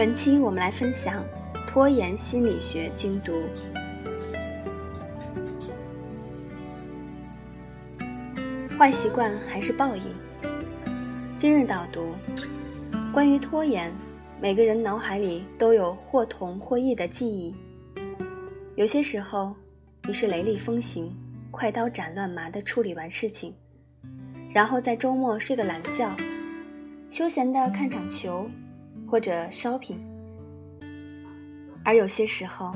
本期我们来分享拖延心理学精读。坏习惯还是报应？今日导读：关于拖延，每个人脑海里都有或同或异的记忆。有些时候，你是雷厉风行、快刀斩乱麻的处理完事情，然后在周末睡个懒觉，休闲的看场球。或者 shopping，而有些时候，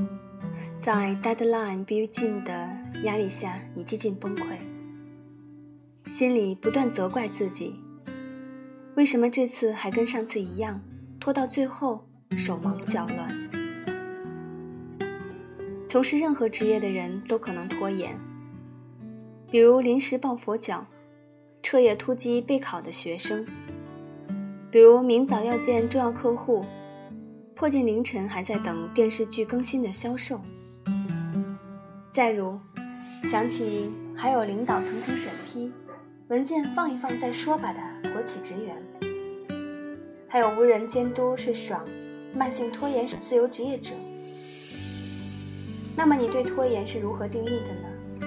在 deadline 逼近的压力下，你几近崩溃，心里不断责怪自己：为什么这次还跟上次一样，拖到最后手忙脚乱？从事任何职业的人都可能拖延，比如临时抱佛脚、彻夜突击备考的学生。比如明早要见重要客户，迫近凌晨还在等电视剧更新的销售。再如，想起还有领导层层审批，文件放一放再说吧的国企职员，还有无人监督是爽，慢性拖延是自由职业者。那么你对拖延是如何定义的呢？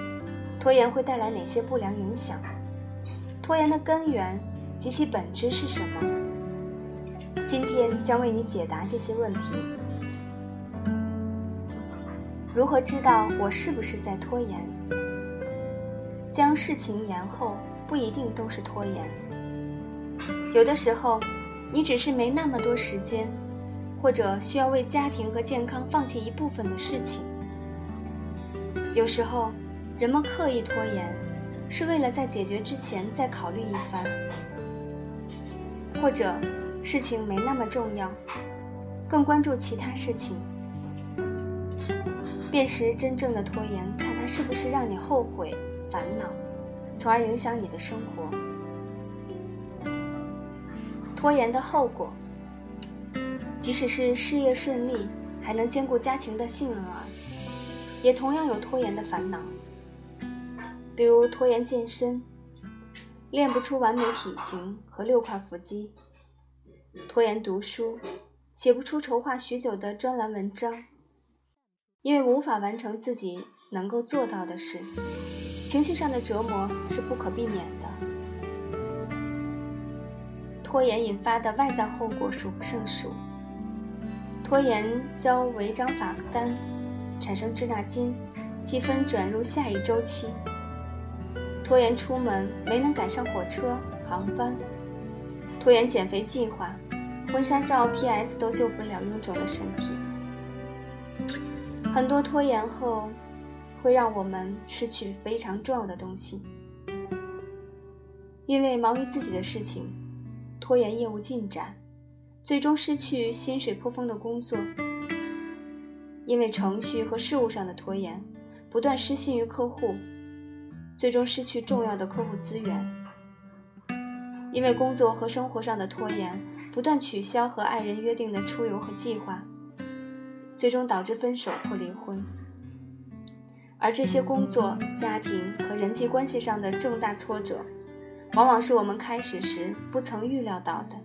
拖延会带来哪些不良影响？拖延的根源及其本质是什么？今天将为你解答这些问题。如何知道我是不是在拖延？将事情延后不一定都是拖延，有的时候你只是没那么多时间，或者需要为家庭和健康放弃一部分的事情。有时候人们刻意拖延，是为了在解决之前再考虑一番，或者。事情没那么重要，更关注其他事情。辨识真正的拖延，看它是不是让你后悔、烦恼，从而影响你的生活。拖延的后果，即使是事业顺利，还能兼顾家庭的幸儿，也同样有拖延的烦恼。比如拖延健身，练不出完美体型和六块腹肌。拖延读书，写不出筹划许久的专栏文章，因为无法完成自己能够做到的事，情绪上的折磨是不可避免的。拖延引发的外在后果数不胜数：拖延交违章罚单，产生滞纳金，积分转入下一周期；拖延出门没能赶上火车、航班。拖延减肥计划，婚纱照 PS 都救不了臃肿的身体。很多拖延后，会让我们失去非常重要的东西，因为忙于自己的事情，拖延业务进展，最终失去薪水颇丰的工作；因为程序和事务上的拖延，不断失信于客户，最终失去重要的客户资源。因为工作和生活上的拖延，不断取消和爱人约定的出游和计划，最终导致分手或离婚。而这些工作、家庭和人际关系上的重大挫折，往往是我们开始时不曾预料到的。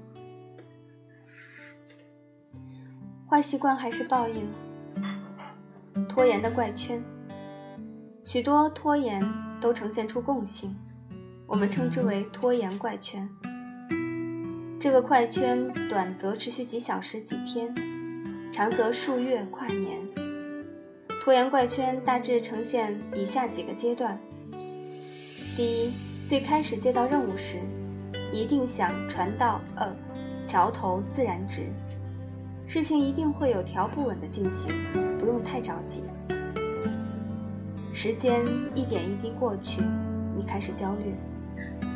坏习惯还是报应？拖延的怪圈，许多拖延都呈现出共性。我们称之为拖延怪圈。这个怪圈短则持续几小时、几天，长则数月、跨年。拖延怪圈大致呈现以下几个阶段：第一，最开始接到任务时，一定想船到呃桥头自然直，事情一定会有条不紊的进行，不用太着急。时间一点一滴过去，你开始焦虑。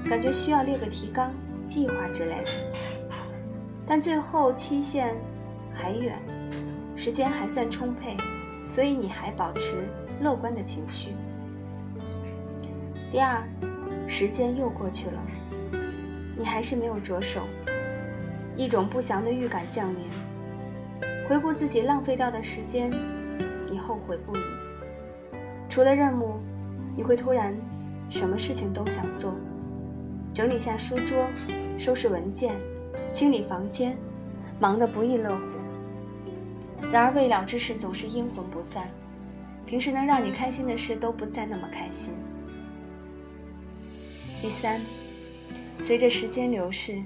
感觉需要列个提纲、计划之类的，但最后期限还远，时间还算充沛，所以你还保持乐观的情绪。第二，时间又过去了，你还是没有着手，一种不祥的预感降临。回顾自己浪费掉的时间，你后悔不已。除了任务，你会突然什么事情都想做。整理下书桌，收拾文件，清理房间，忙得不亦乐乎。然而未了之事总是阴魂不散，平时能让你开心的事都不再那么开心。第三，随着时间流逝，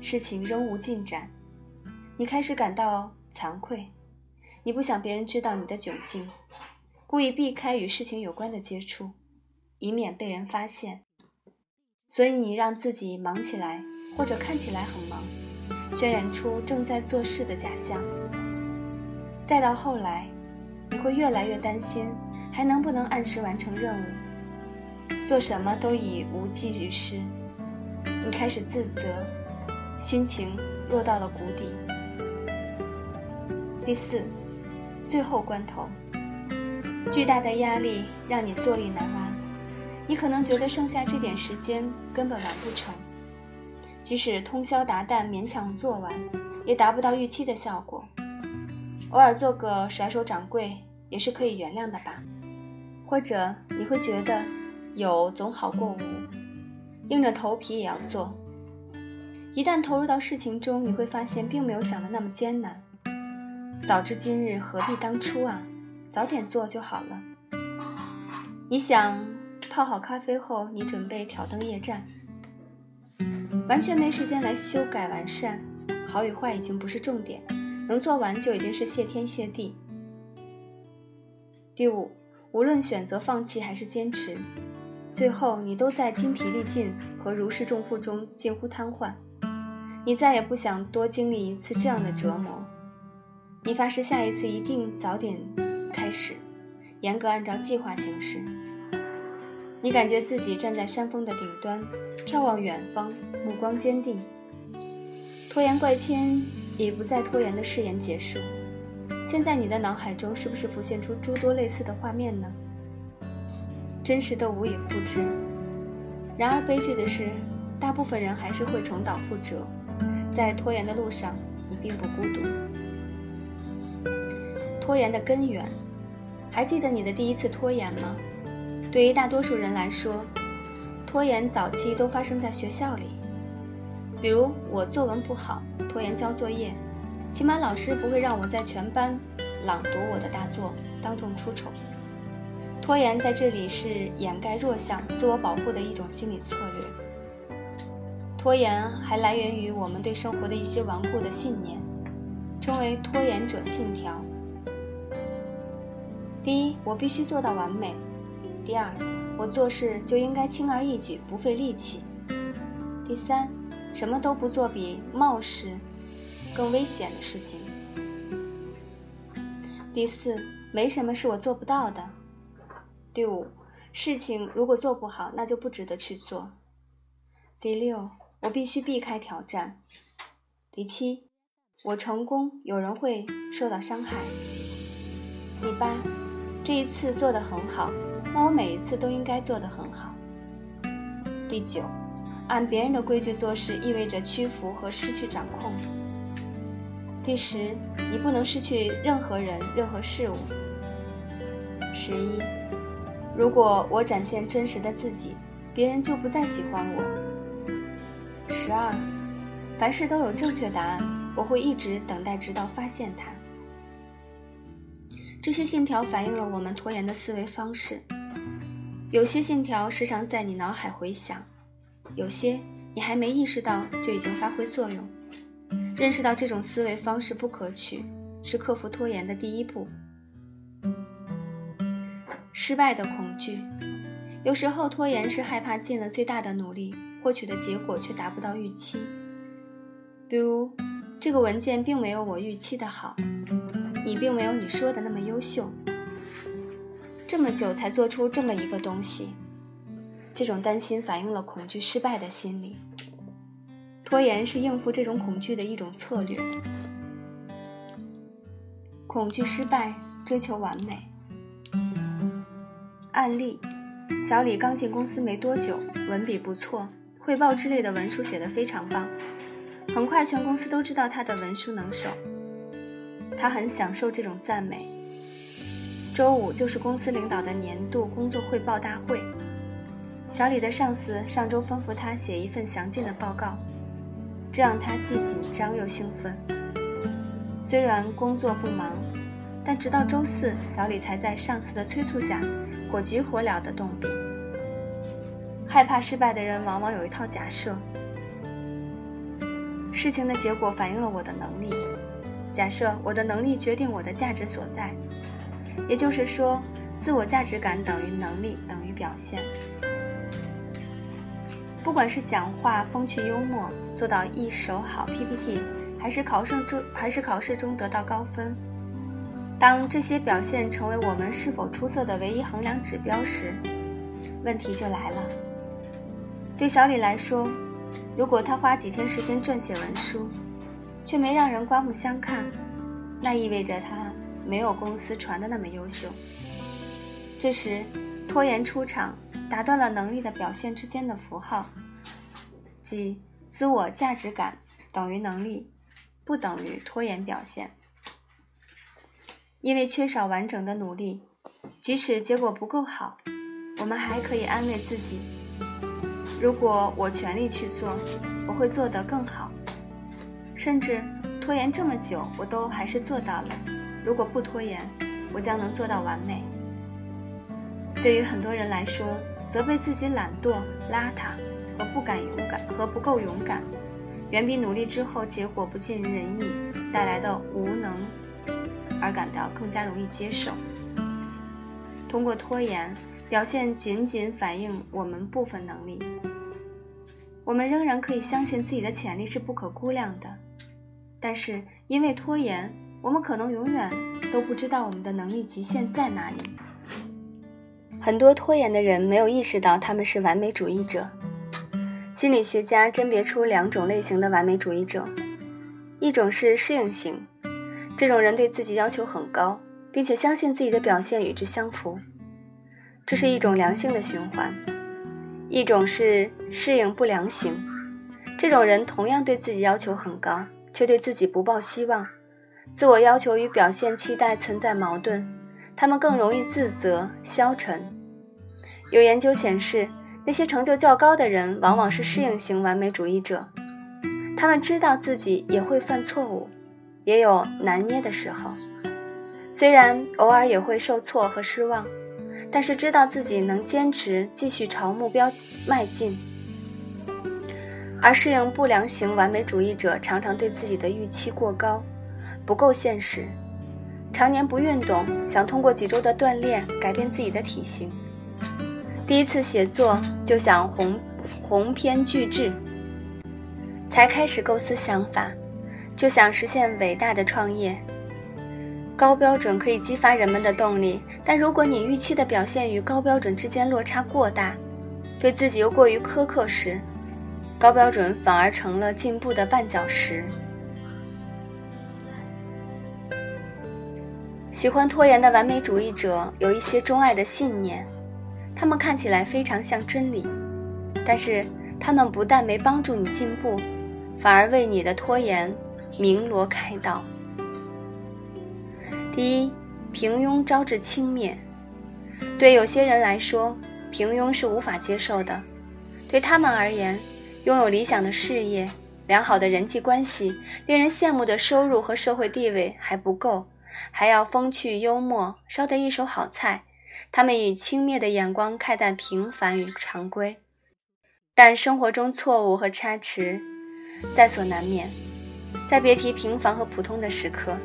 事情仍无进展，你开始感到惭愧，你不想别人知道你的窘境，故意避开与事情有关的接触，以免被人发现。所以你让自己忙起来，或者看起来很忙，渲染出正在做事的假象。再到后来，你会越来越担心，还能不能按时完成任务？做什么都已无济于事，你开始自责，心情落到了谷底。第四，最后关头，巨大的压力让你坐立难安，你可能觉得剩下这点时间根本完不成，即使通宵达旦勉强做完，也达不到预期的效果。偶尔做个甩手掌柜也是可以原谅的吧？或者你会觉得有总好过无，硬着头皮也要做。一旦投入到事情中，你会发现并没有想的那么艰难。早知今日何必当初啊！早点做就好了。你想泡好咖啡后，你准备挑灯夜战，完全没时间来修改完善。好与坏已经不是重点。能做完就已经是谢天谢地。第五，无论选择放弃还是坚持，最后你都在精疲力尽和如释重负中近乎瘫痪。你再也不想多经历一次这样的折磨。你发誓下一次一定早点开始，严格按照计划行事。你感觉自己站在山峰的顶端，眺望远方，目光坚定。拖延怪签。已不再拖延的誓言结束。现在你的脑海中是不是浮现出诸多类似的画面呢？真实的无以复制。然而悲剧的是，大部分人还是会重蹈覆辙。在拖延的路上，你并不孤独。拖延的根源，还记得你的第一次拖延吗？对于大多数人来说，拖延早期都发生在学校里。比如我作文不好。拖延交作业，起码老师不会让我在全班朗读我的大作，当众出丑。拖延在这里是掩盖弱项、自我保护的一种心理策略。拖延还来源于我们对生活的一些顽固的信念，称为拖延者信条。第一，我必须做到完美；第二，我做事就应该轻而易举，不费力气；第三。什么都不做比冒失更危险的事情。第四，没什么是我做不到的。第五，事情如果做不好，那就不值得去做。第六，我必须避开挑战。第七，我成功，有人会受到伤害。第八，这一次做得很好，那我每一次都应该做得很好。第九。按别人的规矩做事意味着屈服和失去掌控。第十，你不能失去任何人、任何事物。十一，如果我展现真实的自己，别人就不再喜欢我。十二，凡事都有正确答案，我会一直等待，直到发现它。这些信条反映了我们拖延的思维方式。有些信条时常在你脑海回响。有些你还没意识到，就已经发挥作用。认识到这种思维方式不可取，是克服拖延的第一步。失败的恐惧，有时候拖延是害怕尽了最大的努力，获取的结果却达不到预期。比如，这个文件并没有我预期的好，你并没有你说的那么优秀，这么久才做出这么一个东西。这种担心反映了恐惧失败的心理，拖延是应付这种恐惧的一种策略。恐惧失败，追求完美。案例：小李刚进公司没多久，文笔不错，汇报之类的文书写得非常棒，很快全公司都知道他的文书能手。他很享受这种赞美。周五就是公司领导的年度工作汇报大会。小李的上司上周吩咐他写一份详尽的报告，这让他既紧张又兴奋。虽然工作不忙，但直到周四，小李才在上司的催促下，火急火燎地动笔。害怕失败的人往往有一套假设：事情的结果反映了我的能力。假设我的能力决定我的价值所在，也就是说，自我价值感等于能力等于表现。不管是讲话风趣幽默，做到一手好 PPT，还是考试中还是考试中得到高分，当这些表现成为我们是否出色的唯一衡量指标时，问题就来了。对小李来说，如果他花几天时间撰写文书，却没让人刮目相看，那意味着他没有公司传的那么优秀。这时，拖延出场，打断了能力的表现之间的符号，即自我价值感等于能力，不等于拖延表现。因为缺少完整的努力，即使结果不够好，我们还可以安慰自己：如果我全力去做，我会做得更好。甚至拖延这么久，我都还是做到了。如果不拖延，我将能做到完美。对于很多人来说，责备自己懒惰、邋遢和不敢勇敢和不够勇敢，远比努力之后结果不尽人意带来的无能而感到更加容易接受。通过拖延，表现仅仅反映我们部分能力，我们仍然可以相信自己的潜力是不可估量的。但是因为拖延，我们可能永远都不知道我们的能力极限在哪里。很多拖延的人没有意识到他们是完美主义者。心理学家甄别出两种类型的完美主义者，一种是适应型，这种人对自己要求很高，并且相信自己的表现与之相符，这是一种良性的循环；一种是适应不良型，这种人同样对自己要求很高。却对自己不抱希望，自我要求与表现期待存在矛盾，他们更容易自责、消沉。有研究显示，那些成就较高的人往往是适应型完美主义者，他们知道自己也会犯错误，也有难捏的时候，虽然偶尔也会受挫和失望，但是知道自己能坚持继续朝目标迈进。而适应不良型完美主义者常常对自己的预期过高，不够现实，常年不运动，想通过几周的锻炼改变自己的体型。第一次写作就想鸿鸿篇巨制，才开始构思想法，就想实现伟大的创业。高标准可以激发人们的动力，但如果你预期的表现与高标准之间落差过大，对自己又过于苛刻时，高标准反而成了进步的绊脚石。喜欢拖延的完美主义者有一些钟爱的信念，他们看起来非常像真理，但是他们不但没帮助你进步，反而为你的拖延鸣锣开道。第一，平庸招致轻蔑。对有些人来说，平庸是无法接受的，对他们而言。拥有理想的事业、良好的人际关系、令人羡慕的收入和社会地位还不够，还要风趣幽默，烧得一手好菜。他们以轻蔑的眼光看待平凡与常规，但生活中错误和差池在所难免。再别提平凡和普通的时刻，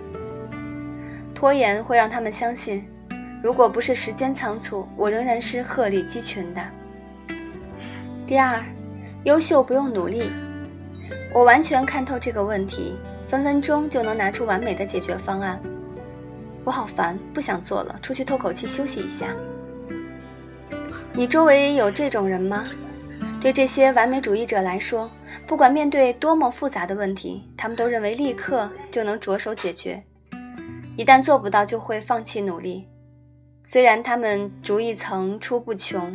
拖延会让他们相信，如果不是时间仓促，我仍然是鹤立鸡群的。第二。优秀不用努力，我完全看透这个问题，分分钟就能拿出完美的解决方案。我好烦，不想做了，出去透口气休息一下。你周围有这种人吗？对这些完美主义者来说，不管面对多么复杂的问题，他们都认为立刻就能着手解决，一旦做不到就会放弃努力。虽然他们主意层出不穷，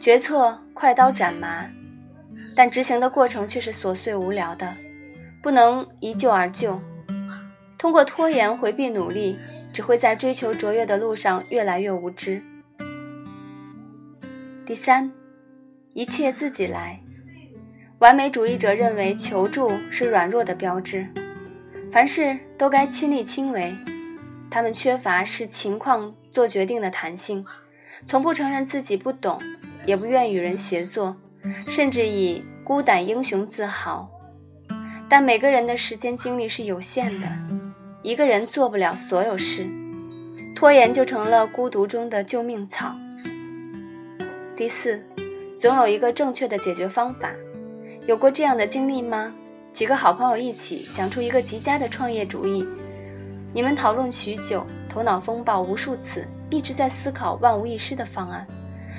决策快刀斩麻。但执行的过程却是琐碎无聊的，不能一就而就。通过拖延回避努力，只会在追求卓越的路上越来越无知。第三，一切自己来。完美主义者认为求助是软弱的标志，凡事都该亲力亲为。他们缺乏视情况做决定的弹性，从不承认自己不懂，也不愿与人协作，甚至以孤胆英雄自豪。但每个人的时间精力是有限的，一个人做不了所有事，拖延就成了孤独中的救命草。第四，总有一个正确的解决方法。有过这样的经历吗？几个好朋友一起想出一个极佳的创业主意。你们讨论许久，头脑风暴无数次，一直在思考万无一失的方案，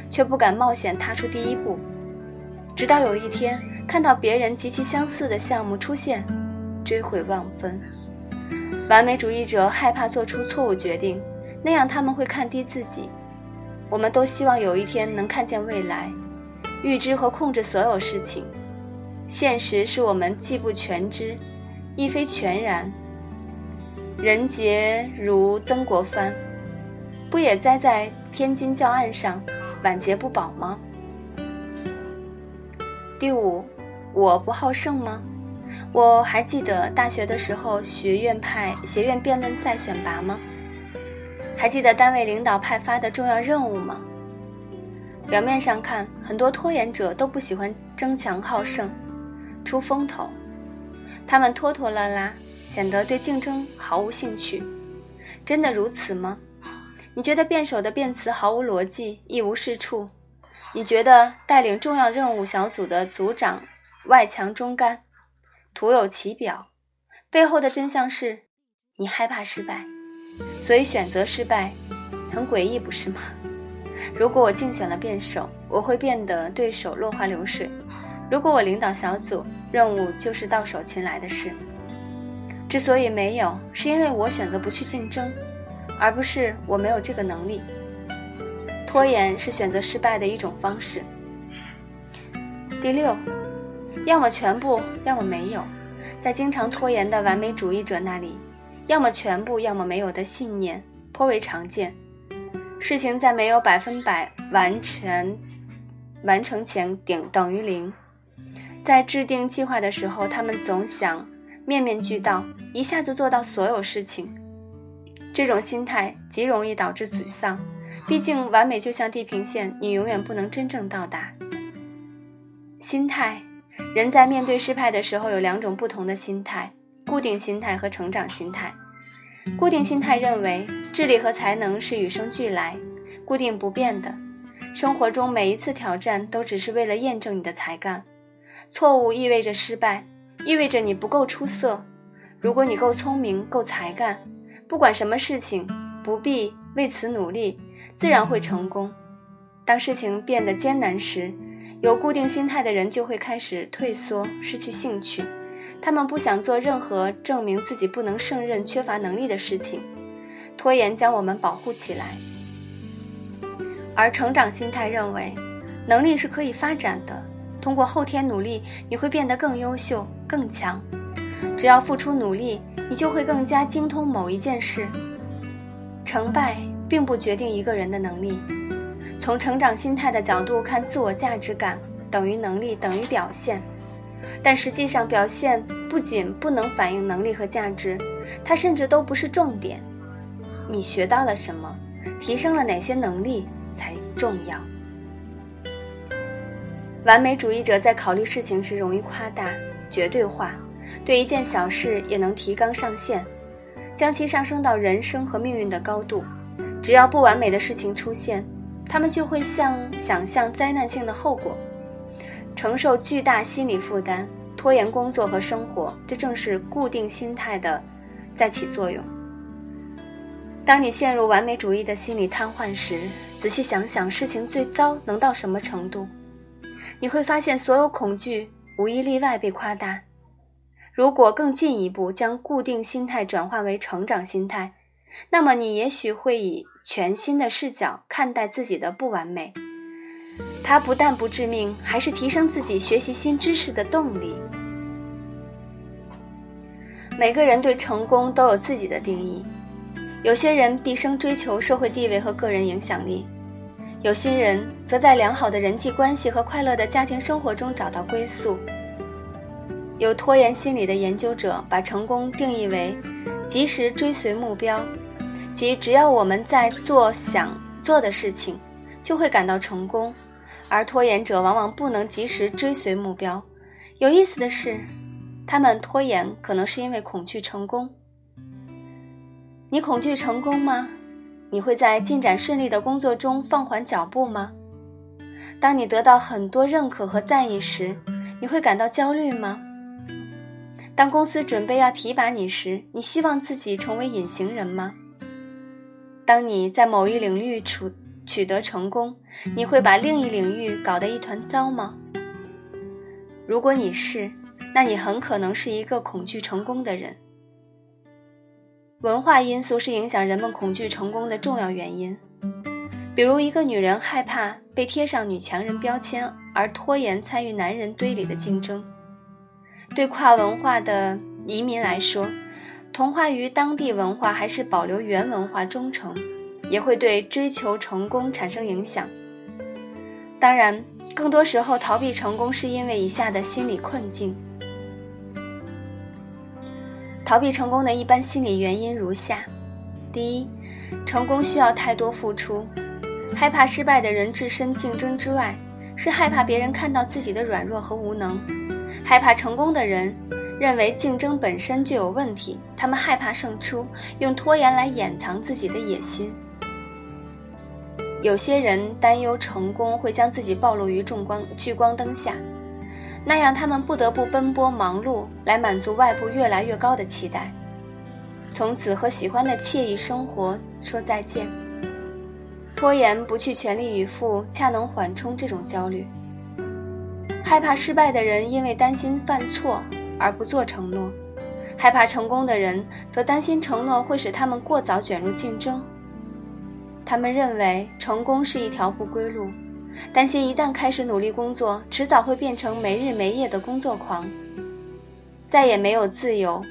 却不敢冒险踏出第一步。直到有一天，看到别人极其相似的项目出现，追悔万分。完美主义者害怕做出错误决定，那样他们会看低自己。我们都希望有一天能看见未来，预知和控制所有事情。现实是我们既不全知，亦非全然。人杰如曾国藩，不也栽在天津教案上，晚节不保吗？第五，我不好胜吗？我还记得大学的时候学院派学院辩论赛选拔吗？还记得单位领导派发的重要任务吗？表面上看，很多拖延者都不喜欢争强好胜、出风头，他们拖拖拉拉。显得对竞争毫无兴趣，真的如此吗？你觉得辩手的辩词毫无逻辑，一无是处？你觉得带领重要任务小组的组长外强中干，徒有其表？背后的真相是，你害怕失败，所以选择失败，很诡异，不是吗？如果我竞选了辩手，我会变得对手落花流水；如果我领导小组，任务就是到手擒来的事。之所以没有，是因为我选择不去竞争，而不是我没有这个能力。拖延是选择失败的一种方式。第六，要么全部，要么没有。在经常拖延的完美主义者那里，要么全部，要么没有的信念颇为常见。事情在没有百分百完全完成前顶等于零。在制定计划的时候，他们总想。面面俱到，一下子做到所有事情，这种心态极容易导致沮丧。毕竟，完美就像地平线，你永远不能真正到达。心态，人在面对失败的时候有两种不同的心态：固定心态和成长心态。固定心态认为智力和才能是与生俱来、固定不变的，生活中每一次挑战都只是为了验证你的才干。错误意味着失败。意味着你不够出色。如果你够聪明、够才干，不管什么事情，不必为此努力，自然会成功。当事情变得艰难时，有固定心态的人就会开始退缩，失去兴趣。他们不想做任何证明自己不能胜任、缺乏能力的事情。拖延将我们保护起来，而成长心态认为，能力是可以发展的。通过后天努力，你会变得更优秀、更强。只要付出努力，你就会更加精通某一件事。成败并不决定一个人的能力。从成长心态的角度看，自我价值感等于能力等于表现。但实际上，表现不仅不能反映能力和价值，它甚至都不是重点。你学到了什么，提升了哪些能力才重要。完美主义者在考虑事情时容易夸大、绝对化，对一件小事也能提纲上线，将其上升到人生和命运的高度。只要不完美的事情出现，他们就会像想象灾难性的后果，承受巨大心理负担，拖延工作和生活。这正是固定心态的在起作用。当你陷入完美主义的心理瘫痪时，仔细想想，事情最糟能到什么程度？你会发现，所有恐惧无一例外被夸大。如果更进一步将固定心态转化为成长心态，那么你也许会以全新的视角看待自己的不完美。它不但不致命，还是提升自己学习新知识的动力。每个人对成功都有自己的定义，有些人毕生追求社会地位和个人影响力。有些人则在良好的人际关系和快乐的家庭生活中找到归宿。有拖延心理的研究者把成功定义为及时追随目标，即只要我们在做想做的事情，就会感到成功。而拖延者往往不能及时追随目标。有意思的是，他们拖延可能是因为恐惧成功。你恐惧成功吗？你会在进展顺利的工作中放缓脚步吗？当你得到很多认可和赞誉时，你会感到焦虑吗？当公司准备要提拔你时，你希望自己成为隐形人吗？当你在某一领域处取得成功，你会把另一领域搞得一团糟吗？如果你是，那你很可能是一个恐惧成功的人。文化因素是影响人们恐惧成功的重要原因。比如，一个女人害怕被贴上女强人标签，而拖延参与男人堆里的竞争。对跨文化的移民来说，同化于当地文化还是保留原文化忠诚，也会对追求成功产生影响。当然，更多时候逃避成功是因为以下的心理困境。逃避成功的一般心理原因如下：第一，成功需要太多付出。害怕失败的人置身竞争之外，是害怕别人看到自己的软弱和无能；害怕成功的人认为竞争本身就有问题，他们害怕胜出，用拖延来掩藏自己的野心。有些人担忧成功会将自己暴露于众光聚光灯下，那样他们不得不奔波忙碌来满足外部越来越高的期待，从此和喜欢的惬意生活说再见。拖延不去全力以赴，恰能缓冲这种焦虑。害怕失败的人，因为担心犯错而不做承诺；害怕成功的人，则担心承诺会使他们过早卷入竞争。他们认为成功是一条不归路，担心一旦开始努力工作，迟早会变成没日没夜的工作狂，再也没有自由。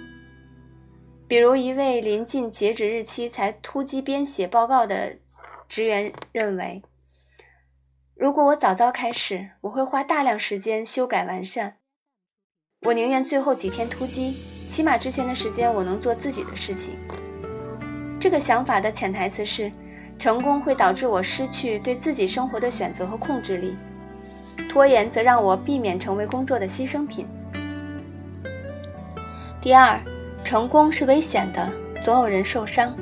比如一位临近截止日期才突击编写报告的。职员认为，如果我早早开始，我会花大量时间修改完善。我宁愿最后几天突击，起码之前的时间我能做自己的事情。这个想法的潜台词是，成功会导致我失去对自己生活的选择和控制力，拖延则让我避免成为工作的牺牲品。第二，成功是危险的，总有人受伤。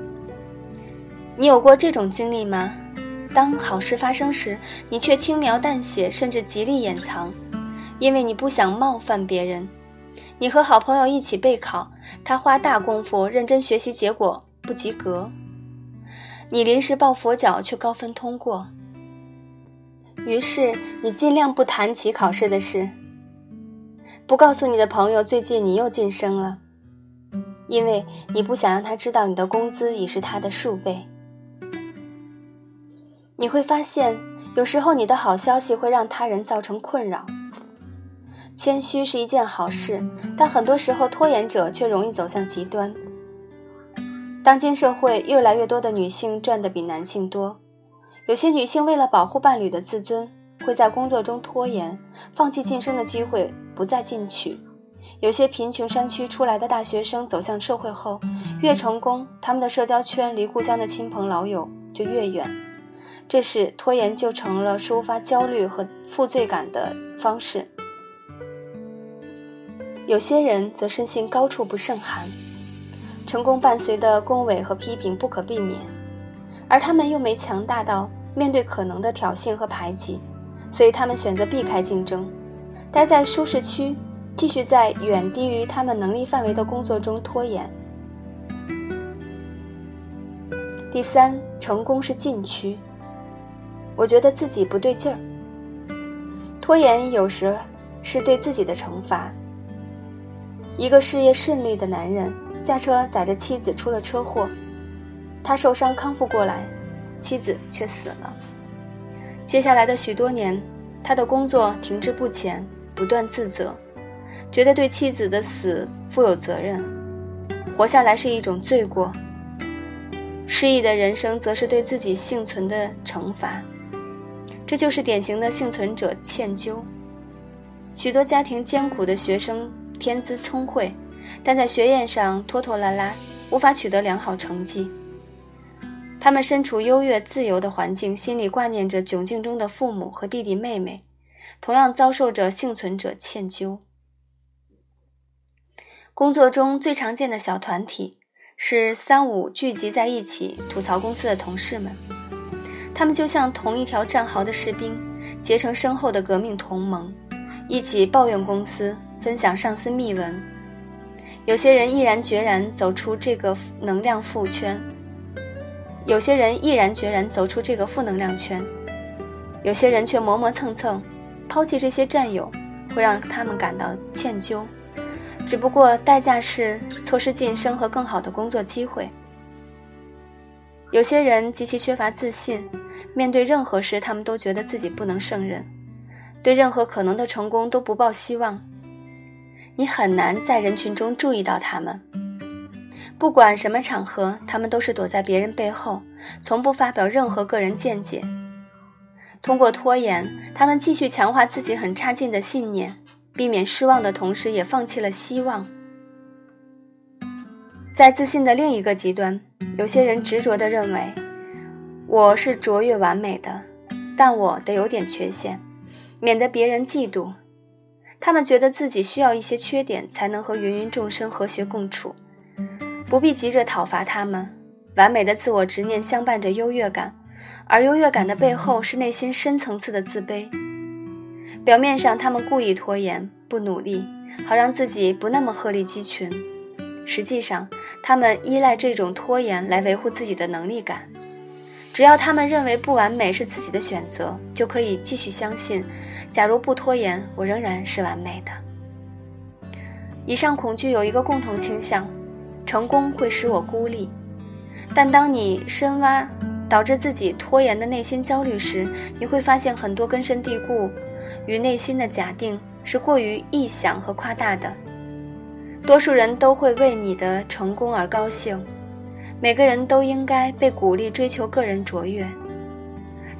你有过这种经历吗？当好事发生时，你却轻描淡写，甚至极力掩藏，因为你不想冒犯别人。你和好朋友一起备考，他花大功夫认真学习，结果不及格。你临时抱佛脚，却高分通过。于是你尽量不谈起考试的事，不告诉你的朋友最近你又晋升了，因为你不想让他知道你的工资已是他的数倍。你会发现，有时候你的好消息会让他人造成困扰。谦虚是一件好事，但很多时候拖延者却容易走向极端。当今社会越来越多的女性赚的比男性多，有些女性为了保护伴侣的自尊，会在工作中拖延，放弃晋升的机会，不再进取。有些贫穷山区出来的大学生走向社会后，越成功，他们的社交圈离故乡的亲朋老友就越远。这时，拖延就成了抒发焦虑和负罪感的方式。有些人则深信高处不胜寒，成功伴随的恭维和批评不可避免，而他们又没强大到面对可能的挑衅和排挤，所以他们选择避开竞争，待在舒适区，继续在远低于他们能力范围的工作中拖延。第三，成功是禁区。我觉得自己不对劲儿。拖延有时是对自己的惩罚。一个事业顺利的男人驾车载着妻子出了车祸，他受伤康复过来，妻子却死了。接下来的许多年，他的工作停滞不前，不断自责，觉得对妻子的死负有责任，活下来是一种罪过。失意的人生则是对自己幸存的惩罚。这就是典型的幸存者歉疚。许多家庭艰苦的学生天资聪慧，但在学业上拖拖拉拉，无法取得良好成绩。他们身处优越自由的环境，心里挂念着窘境中的父母和弟弟妹妹，同样遭受着幸存者歉疚。工作中最常见的小团体是三五聚集在一起吐槽公司的同事们，他们就像同一条战壕的士兵，结成深厚的革命同盟，一起抱怨公司，分享上司秘闻。有些人毅然决然走出这个能量负圈。有些人毅然决然走出这个负能量圈，有些人却磨磨蹭蹭，抛弃这些战友，会让他们感到歉疚，只不过代价是错失晋升和更好的工作机会。有些人极其缺乏自信，面对任何事，他们都觉得自己不能胜任，对任何可能的成功都不抱希望。你很难在人群中注意到他们。不管什么场合，他们都是躲在别人背后，从不发表任何个人见解。通过拖延，他们继续强化自己很差劲的信念，避免失望的同时，也放弃了希望。在自信的另一个极端，有些人执着地认为，我是卓越完美的，但我得有点缺陷，免得别人嫉妒。他们觉得自己需要一些缺点，才能和芸芸众生和谐共处。不必急着讨伐他们，完美的自我执念相伴着优越感，而优越感的背后是内心深层次的自卑。表面上他们故意拖延不努力，好让自己不那么鹤立鸡群，实际上他们依赖这种拖延来维护自己的能力感。只要他们认为不完美是自己的选择，就可以继续相信：假如不拖延，我仍然是完美的。以上恐惧有一个共同倾向。成功会使我孤立，但当你深挖导致自己拖延的内心焦虑时，你会发现很多根深蒂固与内心的假定是过于臆想和夸大的。多数人都会为你的成功而高兴，每个人都应该被鼓励追求个人卓越。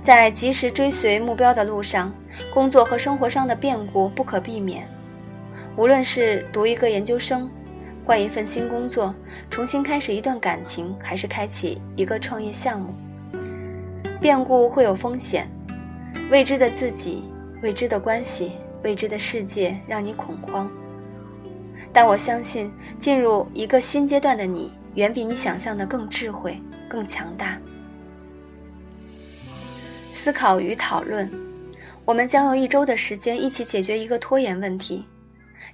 在及时追随目标的路上，工作和生活上的变故不可避免，无论是读一个研究生。换一份新工作，重新开始一段感情，还是开启一个创业项目，变故会有风险，未知的自己、未知的关系、未知的世界让你恐慌。但我相信，进入一个新阶段的你，远比你想象的更智慧、更强大。思考与讨论，我们将用一周的时间一起解决一个拖延问题。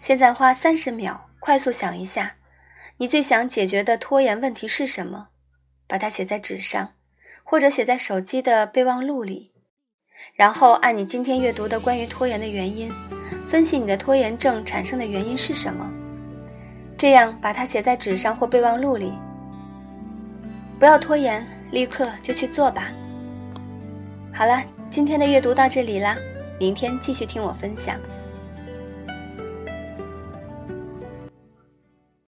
现在花三十秒。快速想一下，你最想解决的拖延问题是什么？把它写在纸上，或者写在手机的备忘录里。然后按你今天阅读的关于拖延的原因，分析你的拖延症产生的原因是什么。这样把它写在纸上或备忘录里。不要拖延，立刻就去做吧。好了，今天的阅读到这里啦，明天继续听我分享。